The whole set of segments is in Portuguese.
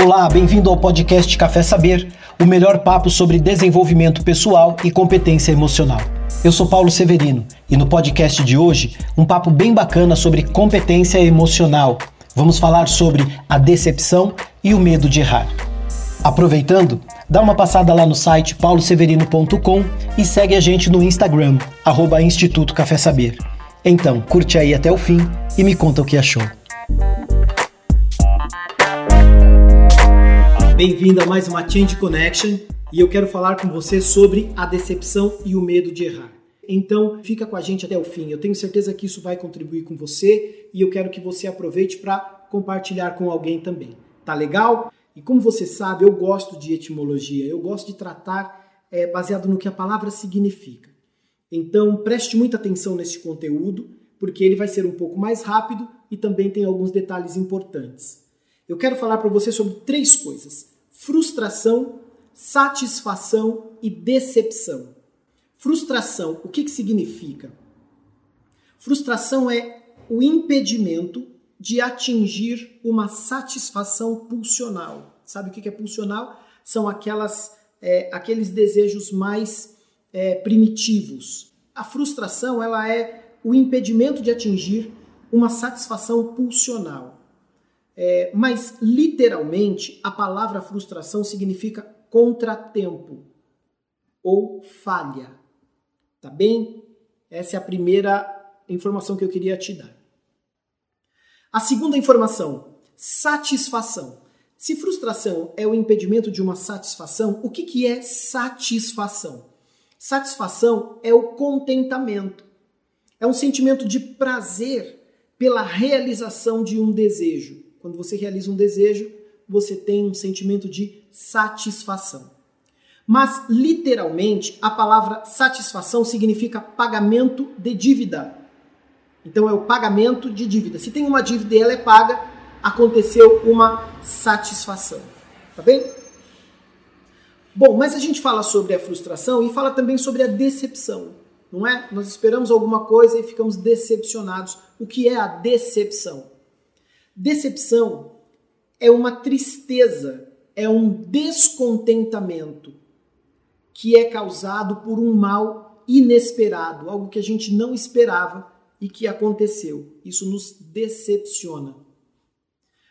Olá, bem-vindo ao podcast Café Saber, o melhor papo sobre desenvolvimento pessoal e competência emocional. Eu sou Paulo Severino e no podcast de hoje, um papo bem bacana sobre competência emocional. Vamos falar sobre a decepção e o medo de errar. Aproveitando, dá uma passada lá no site pauloseverino.com e segue a gente no Instagram, arroba Instituto Café Saber. Então, curte aí até o fim e me conta o que achou. Bem-vindo a mais uma Change Connection e eu quero falar com você sobre a decepção e o medo de errar. Então, fica com a gente até o fim. Eu tenho certeza que isso vai contribuir com você e eu quero que você aproveite para compartilhar com alguém também. Tá legal? E como você sabe, eu gosto de etimologia, eu gosto de tratar é, baseado no que a palavra significa. Então, preste muita atenção nesse conteúdo, porque ele vai ser um pouco mais rápido e também tem alguns detalhes importantes eu quero falar para você sobre três coisas: frustração, satisfação e decepção. Frustração, o que, que significa? Frustração é o impedimento de atingir uma satisfação pulsional. Sabe o que é pulsional? São aquelas, é, aqueles desejos mais é, primitivos. A frustração ela é o impedimento de atingir uma satisfação pulsional. É, mas, literalmente, a palavra frustração significa contratempo ou falha. Tá bem? Essa é a primeira informação que eu queria te dar. A segunda informação, satisfação. Se frustração é o impedimento de uma satisfação, o que, que é satisfação? Satisfação é o contentamento. É um sentimento de prazer pela realização de um desejo. Quando você realiza um desejo, você tem um sentimento de satisfação. Mas, literalmente, a palavra satisfação significa pagamento de dívida. Então, é o pagamento de dívida. Se tem uma dívida e ela é paga, aconteceu uma satisfação. Tá bem? Bom, mas a gente fala sobre a frustração e fala também sobre a decepção, não é? Nós esperamos alguma coisa e ficamos decepcionados. O que é a decepção? Decepção é uma tristeza, é um descontentamento que é causado por um mal inesperado, algo que a gente não esperava e que aconteceu. Isso nos decepciona.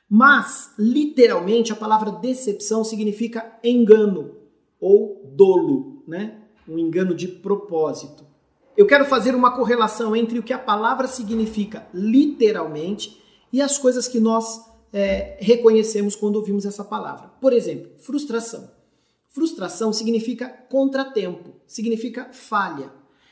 Mas, literalmente, a palavra decepção significa engano ou dolo, né? Um engano de propósito. Eu quero fazer uma correlação entre o que a palavra significa literalmente e as coisas que nós é, reconhecemos quando ouvimos essa palavra. Por exemplo, frustração. Frustração significa contratempo, significa falha.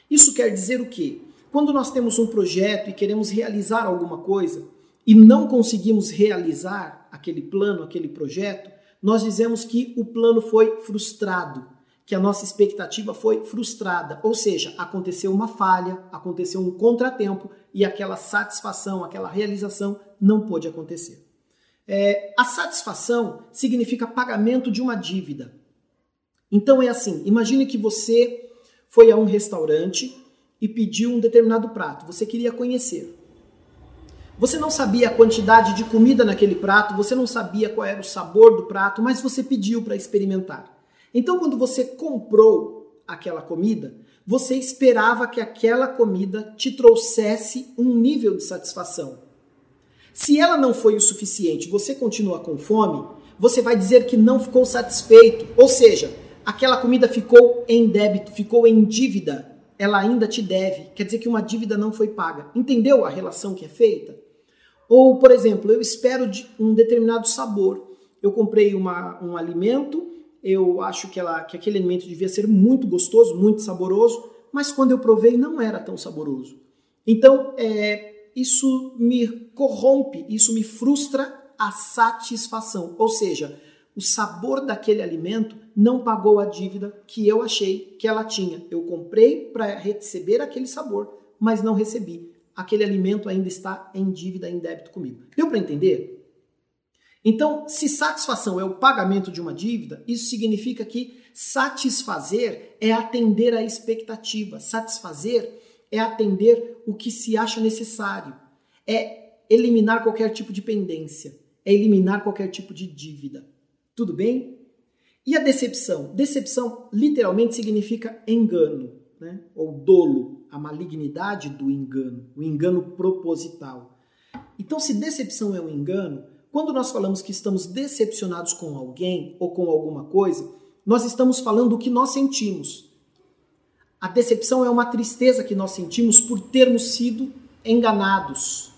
Isso quer dizer o quê? Quando nós temos um projeto e queremos realizar alguma coisa e não conseguimos realizar aquele plano, aquele projeto, nós dizemos que o plano foi frustrado, que a nossa expectativa foi frustrada, ou seja, aconteceu uma falha, aconteceu um contratempo e aquela satisfação, aquela realização não pôde acontecer. É, a satisfação significa pagamento de uma dívida. Então é assim: imagine que você foi a um restaurante e pediu um determinado prato, você queria conhecer. Você não sabia a quantidade de comida naquele prato, você não sabia qual era o sabor do prato, mas você pediu para experimentar. Então, quando você comprou aquela comida, você esperava que aquela comida te trouxesse um nível de satisfação. Se ela não foi o suficiente, você continua com fome, você vai dizer que não ficou satisfeito, ou seja, aquela comida ficou em débito, ficou em dívida, ela ainda te deve, quer dizer que uma dívida não foi paga. Entendeu a relação que é feita? Ou, por exemplo, eu espero um determinado sabor. Eu comprei uma, um alimento eu acho que, ela, que aquele alimento devia ser muito gostoso, muito saboroso, mas quando eu provei não era tão saboroso. Então, é, isso me corrompe, isso me frustra a satisfação. Ou seja, o sabor daquele alimento não pagou a dívida que eu achei que ela tinha. Eu comprei para receber aquele sabor, mas não recebi. Aquele alimento ainda está em dívida, em débito comigo. Deu para entender? Então, se satisfação é o pagamento de uma dívida, isso significa que satisfazer é atender à expectativa, satisfazer é atender o que se acha necessário, é eliminar qualquer tipo de pendência, é eliminar qualquer tipo de dívida. Tudo bem? E a decepção? Decepção literalmente significa engano, né? ou dolo, a malignidade do engano, o engano proposital. Então, se decepção é um engano, quando nós falamos que estamos decepcionados com alguém ou com alguma coisa, nós estamos falando o que nós sentimos. A decepção é uma tristeza que nós sentimos por termos sido enganados.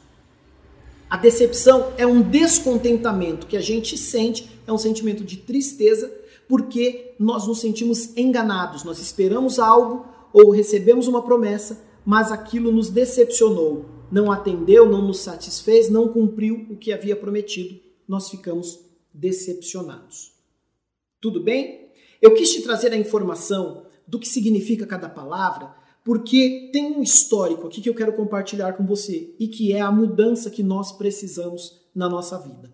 A decepção é um descontentamento que a gente sente, é um sentimento de tristeza, porque nós nos sentimos enganados. Nós esperamos algo ou recebemos uma promessa, mas aquilo nos decepcionou, não atendeu, não nos satisfez, não cumpriu o que havia prometido. Nós ficamos decepcionados. Tudo bem? Eu quis te trazer a informação do que significa cada palavra, porque tem um histórico aqui que eu quero compartilhar com você e que é a mudança que nós precisamos na nossa vida.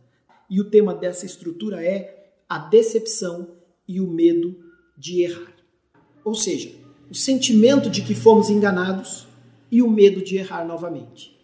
E o tema dessa estrutura é a decepção e o medo de errar. Ou seja, o sentimento de que fomos enganados e o medo de errar novamente.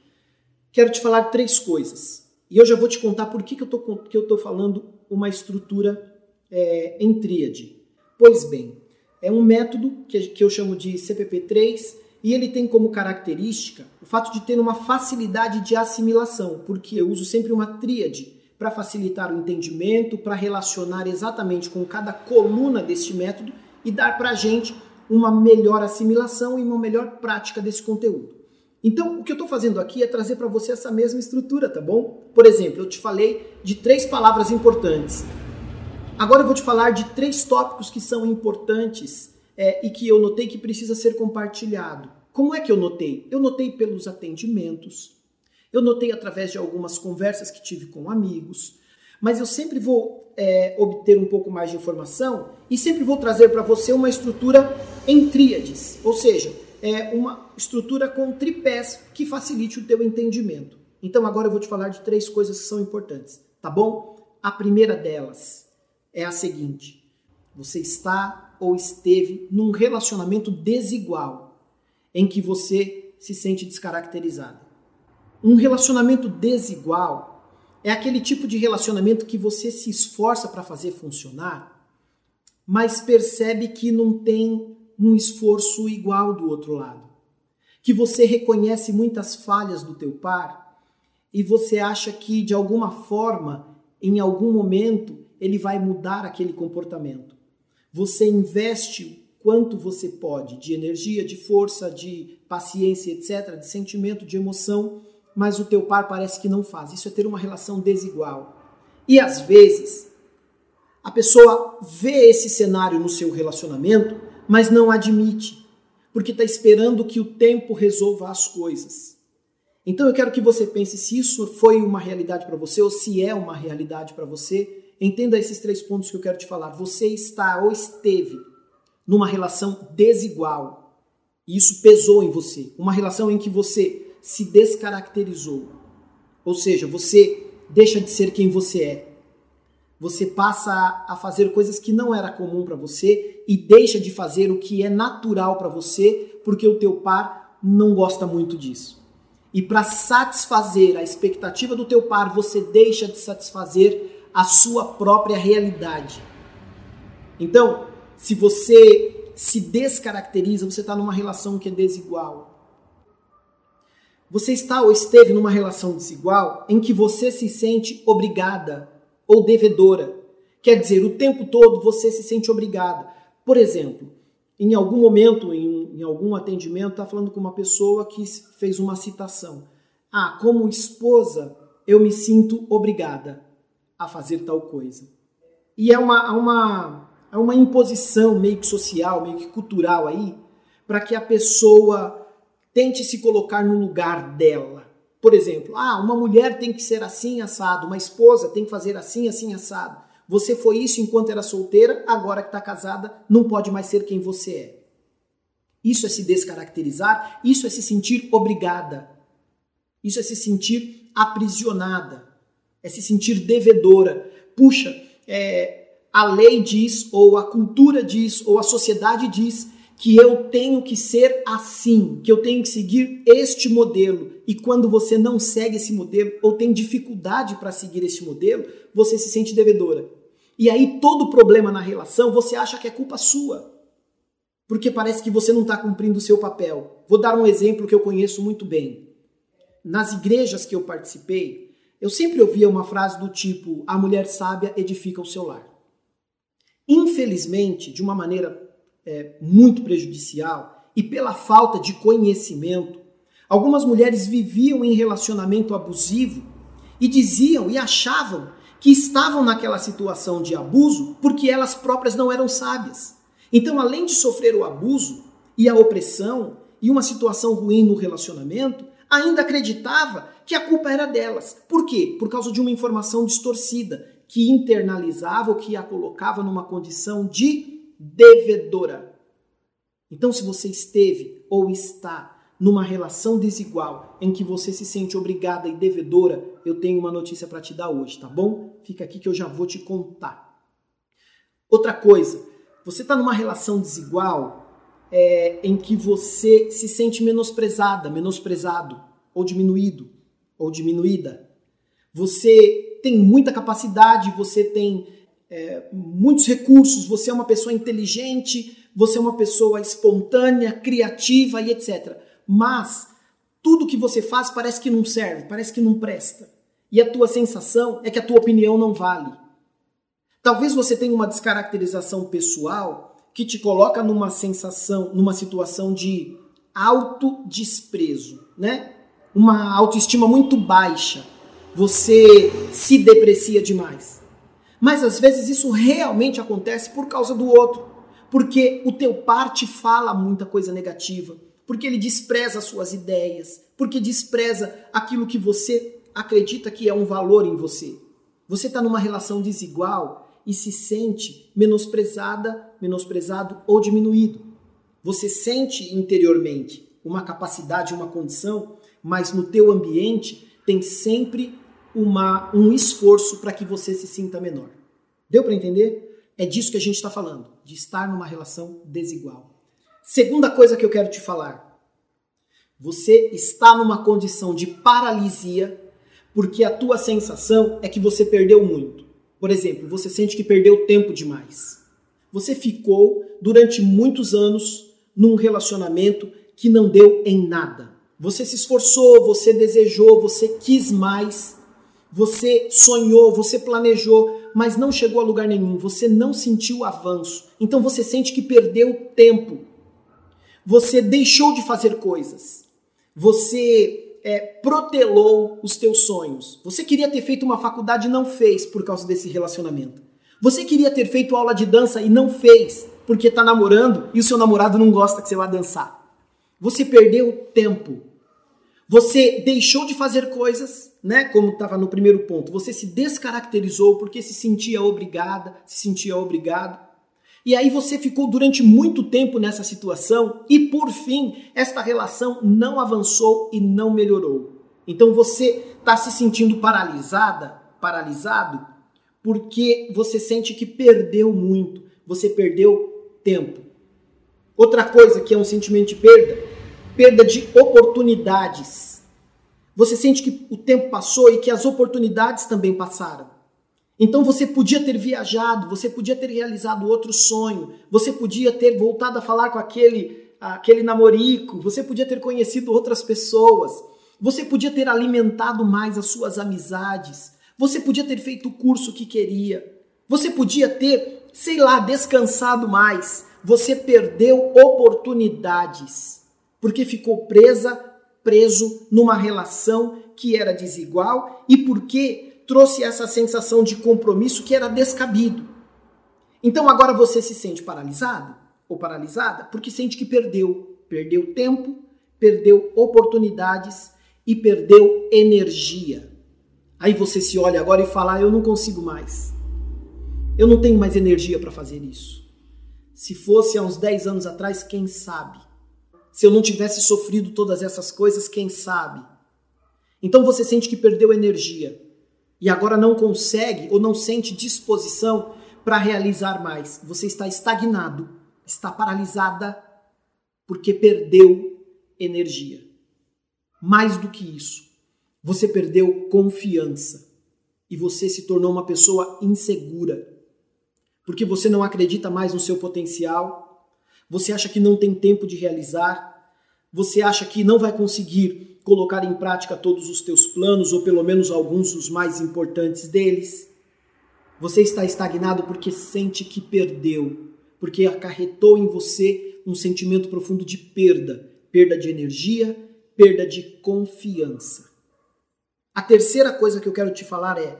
Quero te falar três coisas. E eu já vou te contar por que, que eu estou falando uma estrutura é, em tríade. Pois bem, é um método que, que eu chamo de CPP3 e ele tem como característica o fato de ter uma facilidade de assimilação, porque eu uso sempre uma tríade para facilitar o entendimento, para relacionar exatamente com cada coluna deste método e dar para a gente uma melhor assimilação e uma melhor prática desse conteúdo. Então, o que eu estou fazendo aqui é trazer para você essa mesma estrutura, tá bom? Por exemplo, eu te falei de três palavras importantes. Agora eu vou te falar de três tópicos que são importantes é, e que eu notei que precisa ser compartilhado. Como é que eu notei? Eu notei pelos atendimentos, eu notei através de algumas conversas que tive com amigos, mas eu sempre vou é, obter um pouco mais de informação e sempre vou trazer para você uma estrutura em tríades, ou seja, é uma estrutura com tripés que facilite o teu entendimento. Então agora eu vou te falar de três coisas que são importantes, tá bom? A primeira delas, é a seguinte: você está ou esteve num relacionamento desigual em que você se sente descaracterizado. Um relacionamento desigual é aquele tipo de relacionamento que você se esforça para fazer funcionar, mas percebe que não tem um esforço igual do outro lado. Que você reconhece muitas falhas do teu par e você acha que de alguma forma, em algum momento, ele vai mudar aquele comportamento. Você investe quanto você pode de energia, de força, de paciência, etc., de sentimento, de emoção, mas o teu par parece que não faz. Isso é ter uma relação desigual. E às vezes a pessoa vê esse cenário no seu relacionamento, mas não admite, porque está esperando que o tempo resolva as coisas. Então eu quero que você pense se isso foi uma realidade para você ou se é uma realidade para você Entenda esses três pontos que eu quero te falar. Você está ou esteve numa relação desigual. E isso pesou em você. Uma relação em que você se descaracterizou. Ou seja, você deixa de ser quem você é. Você passa a fazer coisas que não era comum para você e deixa de fazer o que é natural para você porque o teu par não gosta muito disso. E para satisfazer a expectativa do teu par, você deixa de satisfazer a sua própria realidade. Então, se você se descaracteriza, você está numa relação que é desigual. Você está ou esteve numa relação desigual em que você se sente obrigada ou devedora. Quer dizer, o tempo todo você se sente obrigada. Por exemplo, em algum momento, em, em algum atendimento, está falando com uma pessoa que fez uma citação. Ah, como esposa, eu me sinto obrigada a fazer tal coisa. E é uma, uma, é uma imposição meio que social, meio que cultural aí, para que a pessoa tente se colocar no lugar dela. Por exemplo, ah, uma mulher tem que ser assim assado, uma esposa tem que fazer assim, assim assado. Você foi isso enquanto era solteira, agora que está casada, não pode mais ser quem você é. Isso é se descaracterizar, isso é se sentir obrigada, isso é se sentir aprisionada é se sentir devedora. Puxa, é, a lei diz, ou a cultura diz, ou a sociedade diz que eu tenho que ser assim, que eu tenho que seguir este modelo. E quando você não segue esse modelo ou tem dificuldade para seguir este modelo, você se sente devedora. E aí todo problema na relação você acha que é culpa sua. Porque parece que você não está cumprindo o seu papel. Vou dar um exemplo que eu conheço muito bem. Nas igrejas que eu participei, eu sempre ouvia uma frase do tipo: a mulher sábia edifica o seu lar. Infelizmente, de uma maneira é, muito prejudicial e pela falta de conhecimento, algumas mulheres viviam em relacionamento abusivo e diziam e achavam que estavam naquela situação de abuso porque elas próprias não eram sábias. Então, além de sofrer o abuso e a opressão e uma situação ruim no relacionamento, ainda acreditava que a culpa era delas. Por quê? Por causa de uma informação distorcida que internalizava ou que a colocava numa condição de devedora. Então, se você esteve ou está numa relação desigual em que você se sente obrigada e devedora, eu tenho uma notícia para te dar hoje, tá bom? Fica aqui que eu já vou te contar. Outra coisa, você está numa relação desigual é, em que você se sente menosprezada, menosprezado, ou diminuído, ou diminuída. Você tem muita capacidade, você tem é, muitos recursos, você é uma pessoa inteligente, você é uma pessoa espontânea, criativa e etc mas tudo que você faz parece que não serve, parece que não presta. E a tua sensação é que a tua opinião não vale. Talvez você tenha uma descaracterização pessoal que te coloca numa sensação, numa situação de autodesprezo, né? Uma autoestima muito baixa. Você se deprecia demais. Mas às vezes isso realmente acontece por causa do outro, porque o teu par te fala muita coisa negativa porque ele despreza suas ideias, porque despreza aquilo que você acredita que é um valor em você. Você está numa relação desigual e se sente menosprezada, menosprezado ou diminuído. Você sente interiormente uma capacidade, uma condição, mas no teu ambiente tem sempre uma, um esforço para que você se sinta menor. Deu para entender? É disso que a gente está falando, de estar numa relação desigual. Segunda coisa que eu quero te falar. Você está numa condição de paralisia porque a tua sensação é que você perdeu muito. Por exemplo, você sente que perdeu tempo demais. Você ficou durante muitos anos num relacionamento que não deu em nada. Você se esforçou, você desejou, você quis mais, você sonhou, você planejou, mas não chegou a lugar nenhum. Você não sentiu avanço. Então você sente que perdeu tempo você deixou de fazer coisas. Você é, protelou os teus sonhos. Você queria ter feito uma faculdade e não fez por causa desse relacionamento. Você queria ter feito aula de dança e não fez porque está namorando e o seu namorado não gosta que você vá dançar. Você perdeu tempo. Você deixou de fazer coisas, né? Como estava no primeiro ponto. Você se descaracterizou porque se sentia obrigada, se sentia obrigado. E aí você ficou durante muito tempo nessa situação e por fim esta relação não avançou e não melhorou. Então você está se sentindo paralisada, paralisado, porque você sente que perdeu muito, você perdeu tempo. Outra coisa que é um sentimento de perda, perda de oportunidades. Você sente que o tempo passou e que as oportunidades também passaram. Então você podia ter viajado, você podia ter realizado outro sonho, você podia ter voltado a falar com aquele, aquele namorico, você podia ter conhecido outras pessoas, você podia ter alimentado mais as suas amizades, você podia ter feito o curso que queria, você podia ter, sei lá, descansado mais. Você perdeu oportunidades porque ficou presa, preso numa relação que era desigual e porque trouxe essa sensação de compromisso que era descabido. Então agora você se sente paralisado ou paralisada porque sente que perdeu. Perdeu tempo, perdeu oportunidades e perdeu energia. Aí você se olha agora e fala: ah, Eu não consigo mais. Eu não tenho mais energia para fazer isso. Se fosse há uns 10 anos atrás, quem sabe? Se eu não tivesse sofrido todas essas coisas, quem sabe? Então você sente que perdeu energia e agora não consegue ou não sente disposição para realizar mais. Você está estagnado, está paralisada porque perdeu energia. Mais do que isso, você perdeu confiança e você se tornou uma pessoa insegura. porque você não acredita mais no seu potencial, você acha que não tem tempo de realizar, você acha que não vai conseguir colocar em prática todos os teus planos ou pelo menos alguns dos mais importantes deles. Você está estagnado porque sente que perdeu, porque acarretou em você um sentimento profundo de perda, perda de energia, perda de confiança. A terceira coisa que eu quero te falar é: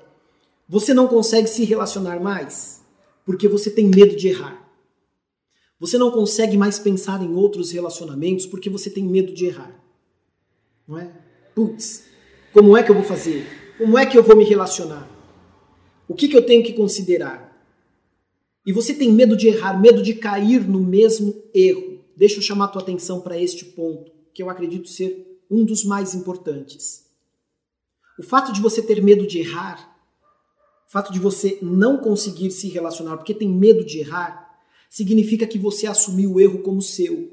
você não consegue se relacionar mais porque você tem medo de errar. Você não consegue mais pensar em outros relacionamentos porque você tem medo de errar. Não é? Putz, como é que eu vou fazer? Como é que eu vou me relacionar? O que, que eu tenho que considerar? E você tem medo de errar, medo de cair no mesmo erro. Deixa eu chamar a tua atenção para este ponto, que eu acredito ser um dos mais importantes. O fato de você ter medo de errar, o fato de você não conseguir se relacionar porque tem medo de errar, significa que você assumiu o erro como seu.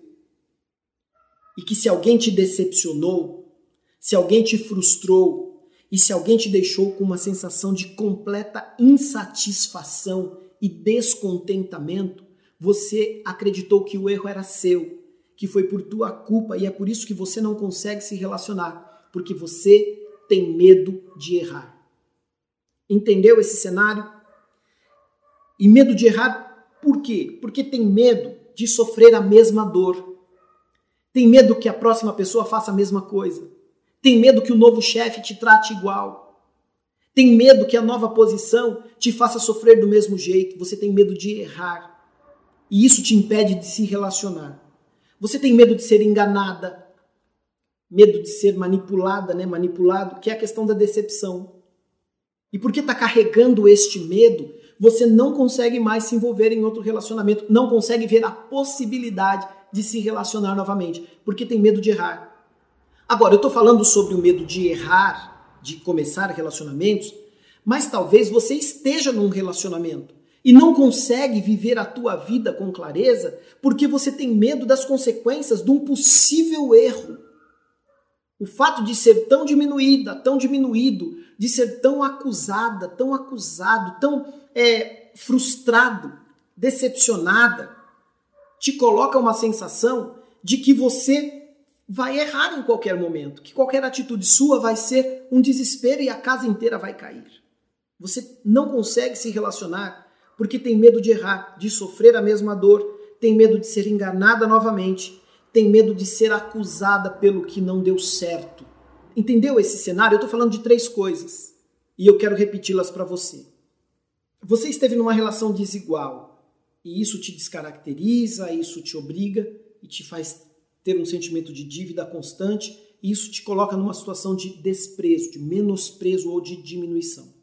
E que se alguém te decepcionou, se alguém te frustrou e se alguém te deixou com uma sensação de completa insatisfação e descontentamento, você acreditou que o erro era seu, que foi por tua culpa e é por isso que você não consegue se relacionar, porque você tem medo de errar. Entendeu esse cenário? E medo de errar por quê? Porque tem medo de sofrer a mesma dor. Tem medo que a próxima pessoa faça a mesma coisa. Tem medo que o novo chefe te trate igual. Tem medo que a nova posição te faça sofrer do mesmo jeito. Você tem medo de errar. E isso te impede de se relacionar. Você tem medo de ser enganada, medo de ser manipulada, né? Manipulado, que é a questão da decepção. E porque está carregando este medo, você não consegue mais se envolver em outro relacionamento, não consegue ver a possibilidade de se relacionar novamente, porque tem medo de errar. Agora, eu estou falando sobre o medo de errar, de começar relacionamentos, mas talvez você esteja num relacionamento e não consegue viver a tua vida com clareza porque você tem medo das consequências de um possível erro. O fato de ser tão diminuída, tão diminuído, de ser tão acusada, tão acusado, tão é, frustrado, decepcionada, te coloca uma sensação de que você vai errar em qualquer momento, que qualquer atitude sua vai ser um desespero e a casa inteira vai cair. Você não consegue se relacionar porque tem medo de errar, de sofrer a mesma dor, tem medo de ser enganada novamente, tem medo de ser acusada pelo que não deu certo. Entendeu esse cenário? Eu estou falando de três coisas e eu quero repeti-las para você. Você esteve numa relação desigual e isso te descaracteriza, isso te obriga e te faz ter um sentimento de dívida constante e isso te coloca numa situação de desprezo, de menosprezo ou de diminuição.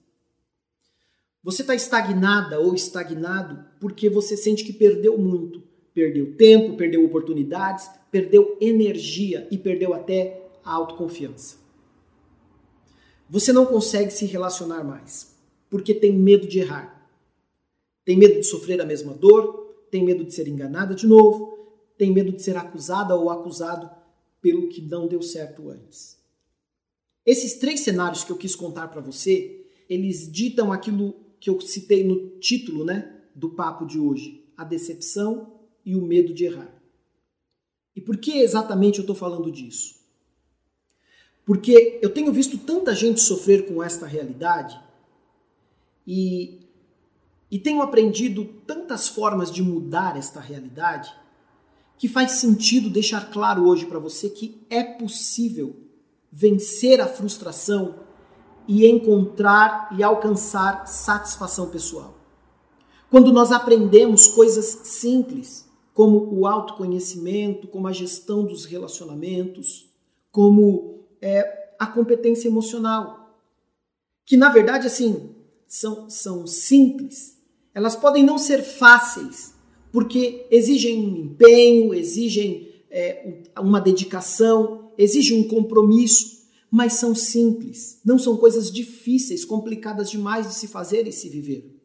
Você está estagnada ou estagnado porque você sente que perdeu muito. Perdeu tempo, perdeu oportunidades, perdeu energia e perdeu até a autoconfiança. Você não consegue se relacionar mais porque tem medo de errar. Tem medo de sofrer a mesma dor, tem medo de ser enganada de novo, tem medo de ser acusada ou acusado pelo que não deu certo antes. Esses três cenários que eu quis contar para você, eles ditam aquilo que eu citei no título, né, do papo de hoje, a decepção e o medo de errar. E por que exatamente eu estou falando disso? Porque eu tenho visto tanta gente sofrer com esta realidade e e tenho aprendido tantas formas de mudar esta realidade que faz sentido deixar claro hoje para você que é possível vencer a frustração e encontrar e alcançar satisfação pessoal. Quando nós aprendemos coisas simples, como o autoconhecimento, como a gestão dos relacionamentos, como é, a competência emocional, que na verdade assim são, são simples, elas podem não ser fáceis, porque exigem um empenho, exigem é, uma dedicação, exigem um compromisso, mas são simples, não são coisas difíceis, complicadas demais de se fazer e se viver.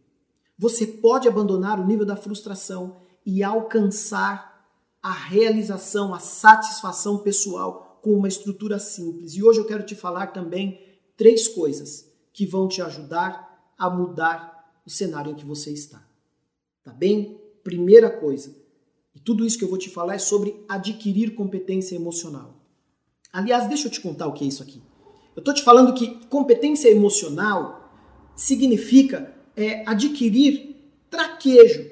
Você pode abandonar o nível da frustração e alcançar a realização, a satisfação pessoal com uma estrutura simples. E hoje eu quero te falar também três coisas que vão te ajudar a mudar o cenário em que você está. Tá bem? Primeira coisa. E tudo isso que eu vou te falar é sobre adquirir competência emocional. Aliás, deixa eu te contar o que é isso aqui. Eu estou te falando que competência emocional significa é, adquirir traquejo,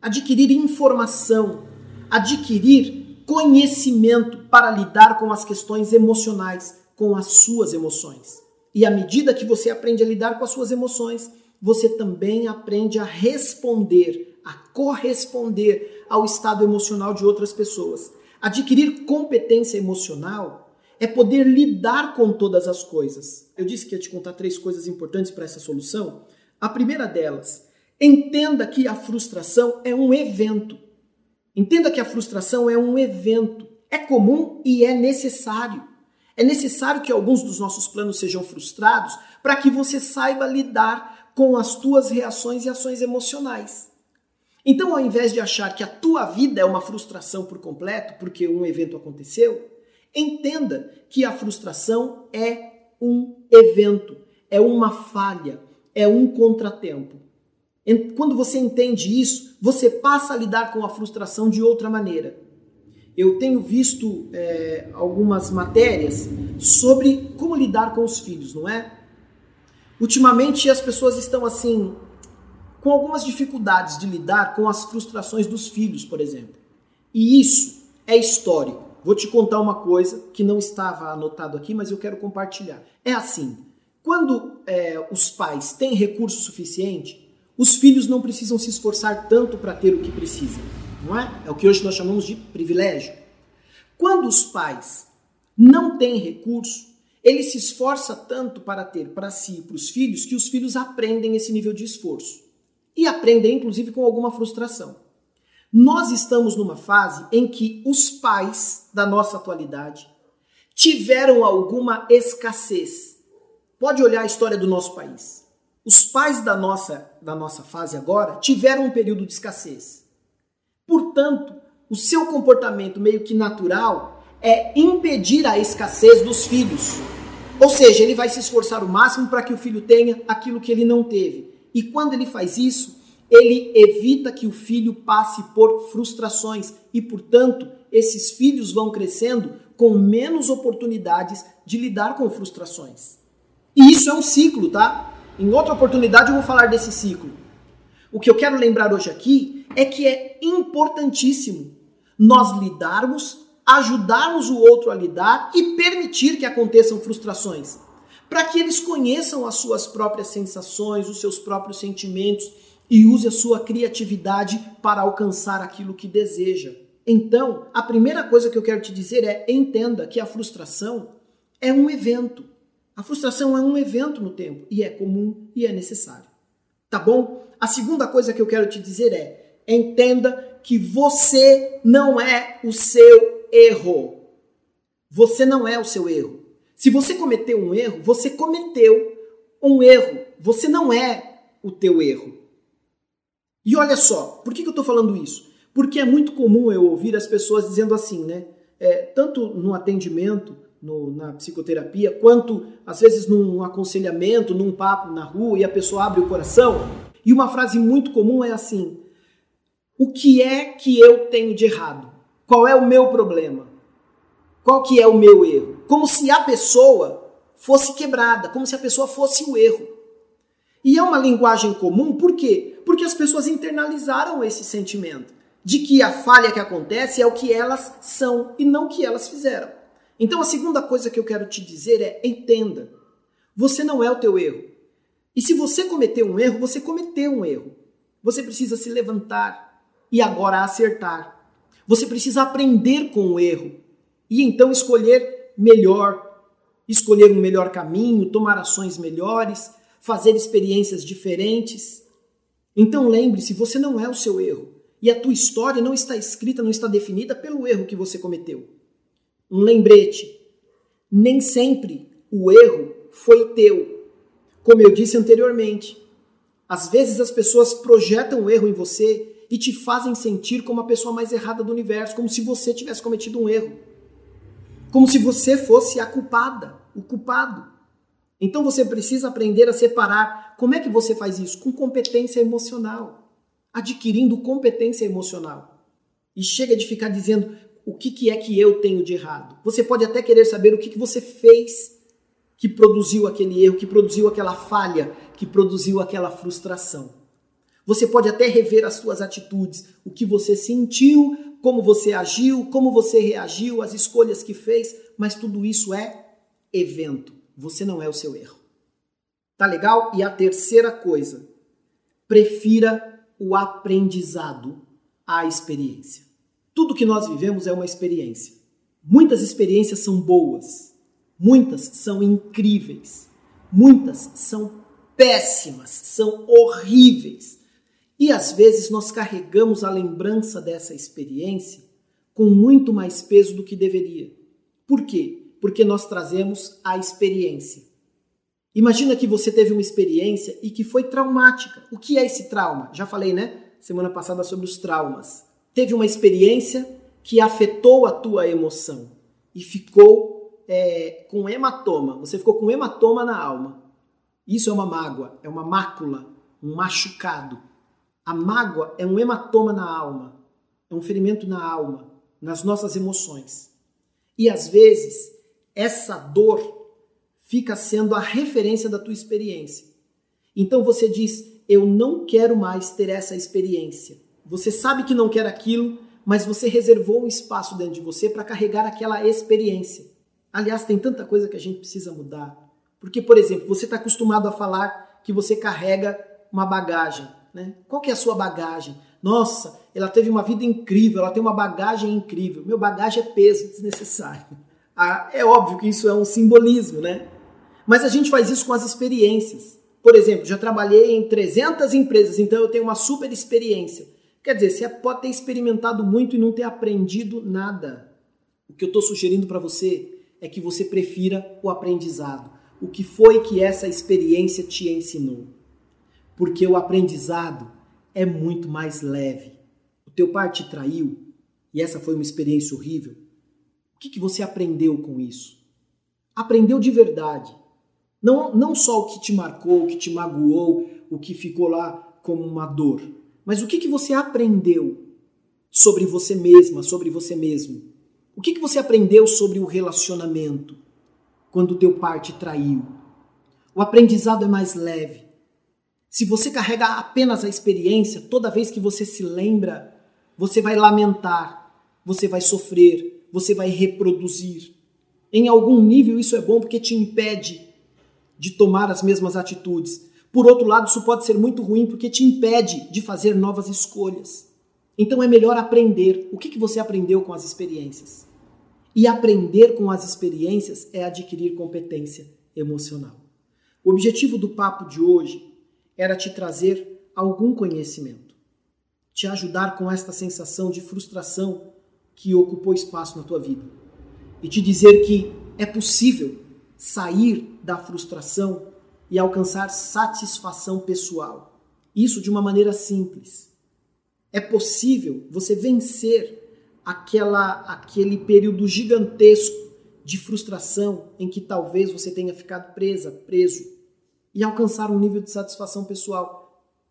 adquirir informação, adquirir conhecimento para lidar com as questões emocionais, com as suas emoções. E à medida que você aprende a lidar com as suas emoções, você também aprende a responder, a corresponder ao estado emocional de outras pessoas. Adquirir competência emocional é poder lidar com todas as coisas. Eu disse que ia te contar três coisas importantes para essa solução. A primeira delas, entenda que a frustração é um evento. Entenda que a frustração é um evento. É comum e é necessário. É necessário que alguns dos nossos planos sejam frustrados para que você saiba lidar com as tuas reações e ações emocionais. Então, ao invés de achar que a tua vida é uma frustração por completo, porque um evento aconteceu, entenda que a frustração é um evento, é uma falha, é um contratempo. Quando você entende isso, você passa a lidar com a frustração de outra maneira. Eu tenho visto é, algumas matérias sobre como lidar com os filhos, não é? Ultimamente as pessoas estão assim com algumas dificuldades de lidar com as frustrações dos filhos, por exemplo. E isso é histórico. Vou te contar uma coisa que não estava anotado aqui, mas eu quero compartilhar. É assim: quando é, os pais têm recurso suficiente, os filhos não precisam se esforçar tanto para ter o que precisam não é? É o que hoje nós chamamos de privilégio. Quando os pais não têm recurso, ele se esforça tanto para ter para si e para os filhos que os filhos aprendem esse nível de esforço. E aprendem, inclusive, com alguma frustração. Nós estamos numa fase em que os pais da nossa atualidade tiveram alguma escassez. Pode olhar a história do nosso país. Os pais da nossa, da nossa fase agora tiveram um período de escassez. Portanto, o seu comportamento meio que natural é impedir a escassez dos filhos. Ou seja, ele vai se esforçar o máximo para que o filho tenha aquilo que ele não teve. E quando ele faz isso, ele evita que o filho passe por frustrações e, portanto, esses filhos vão crescendo com menos oportunidades de lidar com frustrações. E isso é um ciclo, tá? Em outra oportunidade eu vou falar desse ciclo. O que eu quero lembrar hoje aqui é que é importantíssimo nós lidarmos, ajudarmos o outro a lidar e permitir que aconteçam frustrações, para que eles conheçam as suas próprias sensações, os seus próprios sentimentos e use a sua criatividade para alcançar aquilo que deseja. Então, a primeira coisa que eu quero te dizer é: entenda que a frustração é um evento. A frustração é um evento no tempo e é comum e é necessário. Tá bom? A segunda coisa que eu quero te dizer é: entenda que você não é o seu erro. Você não é o seu erro. Se você cometeu um erro, você cometeu um erro. Você não é o teu erro. E olha só, por que, eu estou falando isso? Porque é muito comum eu ouvir as pessoas dizendo assim, né? É, tanto no atendimento, no, na psicoterapia, quanto às vezes num aconselhamento, num papo na rua e a pessoa abre o coração e uma frase muito comum é assim: O que é que eu tenho de errado? Qual é o meu problema? Qual que é o meu erro? Como se a pessoa fosse quebrada, como se a pessoa fosse o erro. E é uma linguagem comum, por quê? Porque as pessoas internalizaram esse sentimento de que a falha que acontece é o que elas são e não o que elas fizeram. Então a segunda coisa que eu quero te dizer é entenda. Você não é o teu erro. E se você cometeu um erro, você cometeu um erro. Você precisa se levantar e agora acertar. Você precisa aprender com o erro e então escolher melhor, escolher um melhor caminho, tomar ações melhores, fazer experiências diferentes. Então lembre-se, você não é o seu erro e a tua história não está escrita, não está definida pelo erro que você cometeu. Um lembrete: nem sempre o erro foi teu. Como eu disse anteriormente, às vezes as pessoas projetam o erro em você e te fazem sentir como a pessoa mais errada do universo, como se você tivesse cometido um erro. Como se você fosse a culpada, o culpado. Então você precisa aprender a separar. Como é que você faz isso? Com competência emocional. adquirindo competência emocional. E chega de ficar dizendo o que, que é que eu tenho de errado. Você pode até querer saber o que, que você fez que produziu aquele erro, que produziu aquela falha, que produziu aquela frustração. Você pode até rever as suas atitudes, o que você sentiu, como você agiu, como você reagiu, as escolhas que fez, mas tudo isso é evento. Você não é o seu erro. Tá legal? E a terceira coisa, prefira o aprendizado à experiência. Tudo que nós vivemos é uma experiência. Muitas experiências são boas, muitas são incríveis, muitas são péssimas, são horríveis. E às vezes nós carregamos a lembrança dessa experiência com muito mais peso do que deveria. Por quê? Porque nós trazemos a experiência. Imagina que você teve uma experiência e que foi traumática. O que é esse trauma? Já falei, né? Semana passada sobre os traumas. Teve uma experiência que afetou a tua emoção e ficou é, com hematoma. Você ficou com hematoma na alma. Isso é uma mágoa, é uma mácula, um machucado. A mágoa é um hematoma na alma, é um ferimento na alma, nas nossas emoções. E às vezes, essa dor fica sendo a referência da tua experiência. Então você diz: Eu não quero mais ter essa experiência. Você sabe que não quer aquilo, mas você reservou um espaço dentro de você para carregar aquela experiência. Aliás, tem tanta coisa que a gente precisa mudar. Porque, por exemplo, você está acostumado a falar que você carrega uma bagagem. Né? Qual que é a sua bagagem? Nossa, ela teve uma vida incrível, ela tem uma bagagem incrível. Meu bagagem é peso desnecessário. Ah, é óbvio que isso é um simbolismo, né? Mas a gente faz isso com as experiências. Por exemplo, já trabalhei em 300 empresas, então eu tenho uma super experiência. Quer dizer, você pode ter experimentado muito e não ter aprendido nada. O que eu estou sugerindo para você é que você prefira o aprendizado. O que foi que essa experiência te ensinou? Porque o aprendizado é muito mais leve. O teu pai te traiu e essa foi uma experiência horrível. O que, que você aprendeu com isso? Aprendeu de verdade. Não, não só o que te marcou, o que te magoou, o que ficou lá como uma dor, mas o que, que você aprendeu sobre você mesma, sobre você mesmo. O que, que você aprendeu sobre o relacionamento quando o teu pai te traiu? O aprendizado é mais leve. Se você carrega apenas a experiência, toda vez que você se lembra, você vai lamentar, você vai sofrer, você vai reproduzir. Em algum nível isso é bom porque te impede de tomar as mesmas atitudes. Por outro lado, isso pode ser muito ruim porque te impede de fazer novas escolhas. Então é melhor aprender. O que, que você aprendeu com as experiências? E aprender com as experiências é adquirir competência emocional. O objetivo do papo de hoje era te trazer algum conhecimento, te ajudar com esta sensação de frustração que ocupou espaço na tua vida e te dizer que é possível sair da frustração e alcançar satisfação pessoal. Isso de uma maneira simples. É possível você vencer aquela aquele período gigantesco de frustração em que talvez você tenha ficado presa, preso e alcançar um nível de satisfação pessoal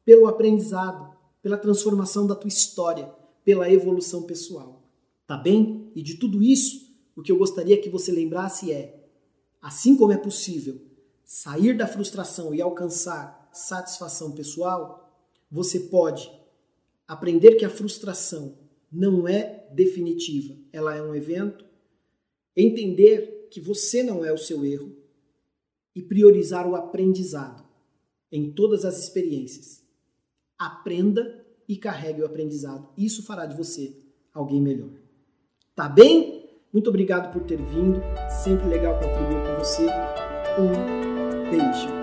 pelo aprendizado, pela transformação da tua história, pela evolução pessoal. Tá bem? E de tudo isso, o que eu gostaria que você lembrasse é: assim como é possível sair da frustração e alcançar satisfação pessoal, você pode aprender que a frustração não é definitiva, ela é um evento, entender que você não é o seu erro, e priorizar o aprendizado em todas as experiências. Aprenda e carregue o aprendizado. Isso fará de você alguém melhor. Tá bem? Muito obrigado por ter vindo. Sempre legal contribuir com você. Um beijo.